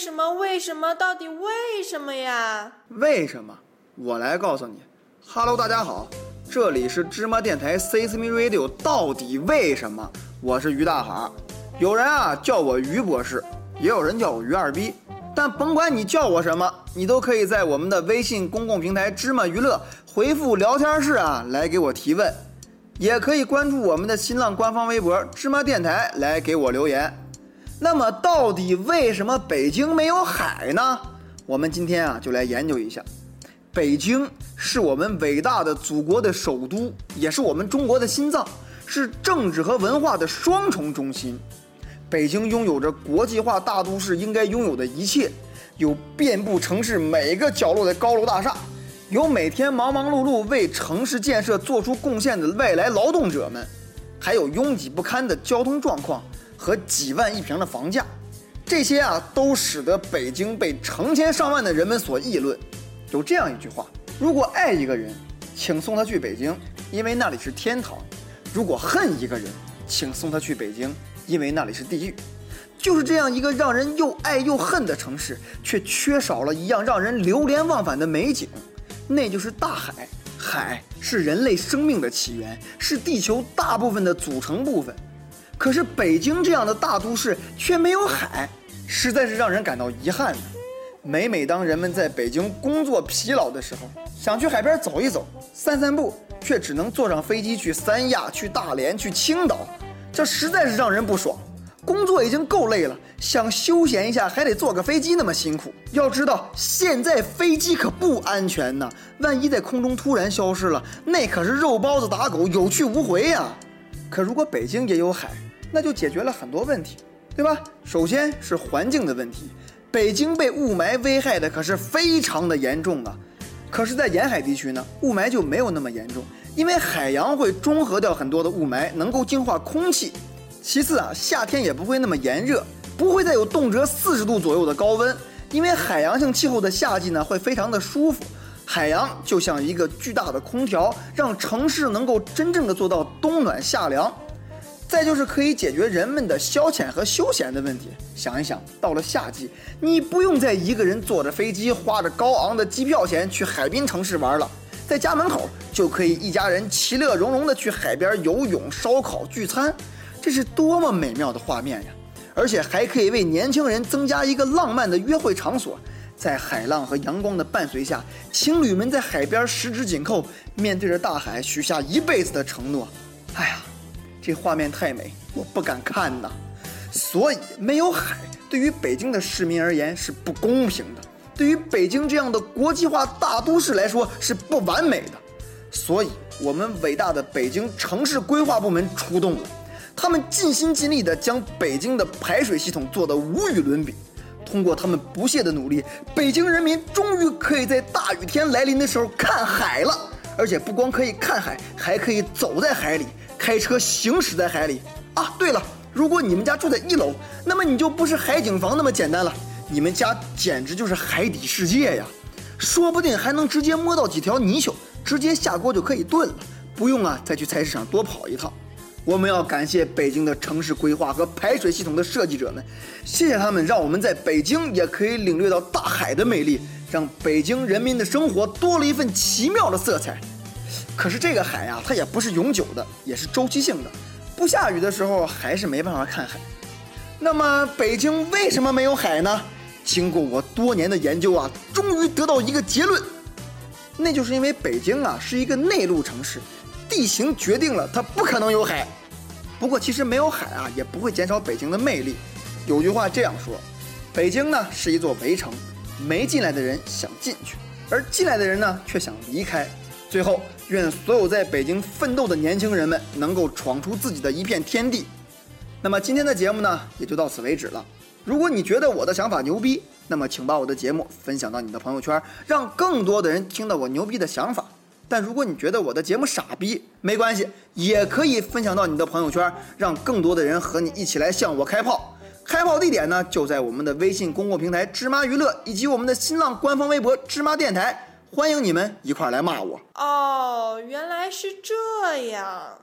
什么？为什么？到底为什么呀？为什么？我来告诉你。Hello，大家好，这里是芝麻电台 s e s m e Radio。到底为什么？我是于大海，有人啊叫我于博士，也有人叫我于二逼。但甭管你叫我什么，你都可以在我们的微信公共平台芝麻娱乐回复聊天室啊来给我提问，也可以关注我们的新浪官方微博芝麻电台来给我留言。那么到底为什么北京没有海呢？我们今天啊就来研究一下。北京是我们伟大的祖国的首都，也是我们中国的心脏，是政治和文化的双重中心。北京拥有着国际化大都市应该拥有的一切，有遍布城市每个角落的高楼大厦，有每天忙忙碌碌为城市建设做出贡献的外来劳动者们，还有拥挤不堪的交通状况和几万一平的房价，这些啊都使得北京被成千上万的人们所议论。有这样一句话：如果爱一个人，请送他去北京，因为那里是天堂；如果恨一个人，请送他去北京。因为那里是地狱，就是这样一个让人又爱又恨的城市，却缺少了一样让人流连忘返的美景，那就是大海。海是人类生命的起源，是地球大部分的组成部分。可是北京这样的大都市却没有海，实在是让人感到遗憾的。每每当人们在北京工作疲劳的时候，想去海边走一走、散散步，却只能坐上飞机去三亚、去大连、去青岛。这实在是让人不爽，工作已经够累了，想休闲一下还得坐个飞机那么辛苦。要知道现在飞机可不安全呢，万一在空中突然消失了，那可是肉包子打狗，有去无回呀。可如果北京也有海，那就解决了很多问题，对吧？首先是环境的问题，北京被雾霾危害的可是非常的严重啊。可是，在沿海地区呢，雾霾就没有那么严重。因为海洋会中和掉很多的雾霾，能够净化空气。其次啊，夏天也不会那么炎热，不会再有动辄四十度左右的高温。因为海洋性气候的夏季呢，会非常的舒服。海洋就像一个巨大的空调，让城市能够真正的做到冬暖夏凉。再就是可以解决人们的消遣和休闲的问题。想一想，到了夏季，你不用再一个人坐着飞机，花着高昂的机票钱去海滨城市玩了。在家门口就可以一家人其乐融融的去海边游泳、烧烤、聚餐，这是多么美妙的画面呀！而且还可以为年轻人增加一个浪漫的约会场所，在海浪和阳光的伴随下，情侣们在海边十指紧扣，面对着大海许下一辈子的承诺。哎呀，这画面太美，我不敢看呐！所以没有海，对于北京的市民而言是不公平的。对于北京这样的国际化大都市来说是不完美的，所以我们伟大的北京城市规划部门出动了，他们尽心尽力地将北京的排水系统做得无与伦比。通过他们不懈的努力，北京人民终于可以在大雨天来临的时候看海了，而且不光可以看海，还可以走在海里，开车行驶在海里。啊，对了，如果你们家住在一楼，那么你就不是海景房那么简单了。你们家简直就是海底世界呀，说不定还能直接摸到几条泥鳅，直接下锅就可以炖了，不用啊再去菜市场多跑一趟。我们要感谢北京的城市规划和排水系统的设计者们，谢谢他们让我们在北京也可以领略到大海的美丽，让北京人民的生活多了一份奇妙的色彩。可是这个海呀，它也不是永久的，也是周期性的，不下雨的时候还是没办法看海。那么北京为什么没有海呢？经过我多年的研究啊，终于得到一个结论，那就是因为北京啊是一个内陆城市，地形决定了它不可能有海。不过其实没有海啊，也不会减少北京的魅力。有句话这样说：北京呢是一座围城，没进来的人想进去，而进来的人呢却想离开。最后，愿所有在北京奋斗的年轻人们能够闯出自己的一片天地。那么今天的节目呢，也就到此为止了。如果你觉得我的想法牛逼，那么请把我的节目分享到你的朋友圈，让更多的人听到我牛逼的想法。但如果你觉得我的节目傻逼，没关系，也可以分享到你的朋友圈，让更多的人和你一起来向我开炮。开炮地点呢，就在我们的微信公共平台“芝麻娱乐”以及我们的新浪官方微博“芝麻电台”，欢迎你们一块来骂我。哦，原来是这样。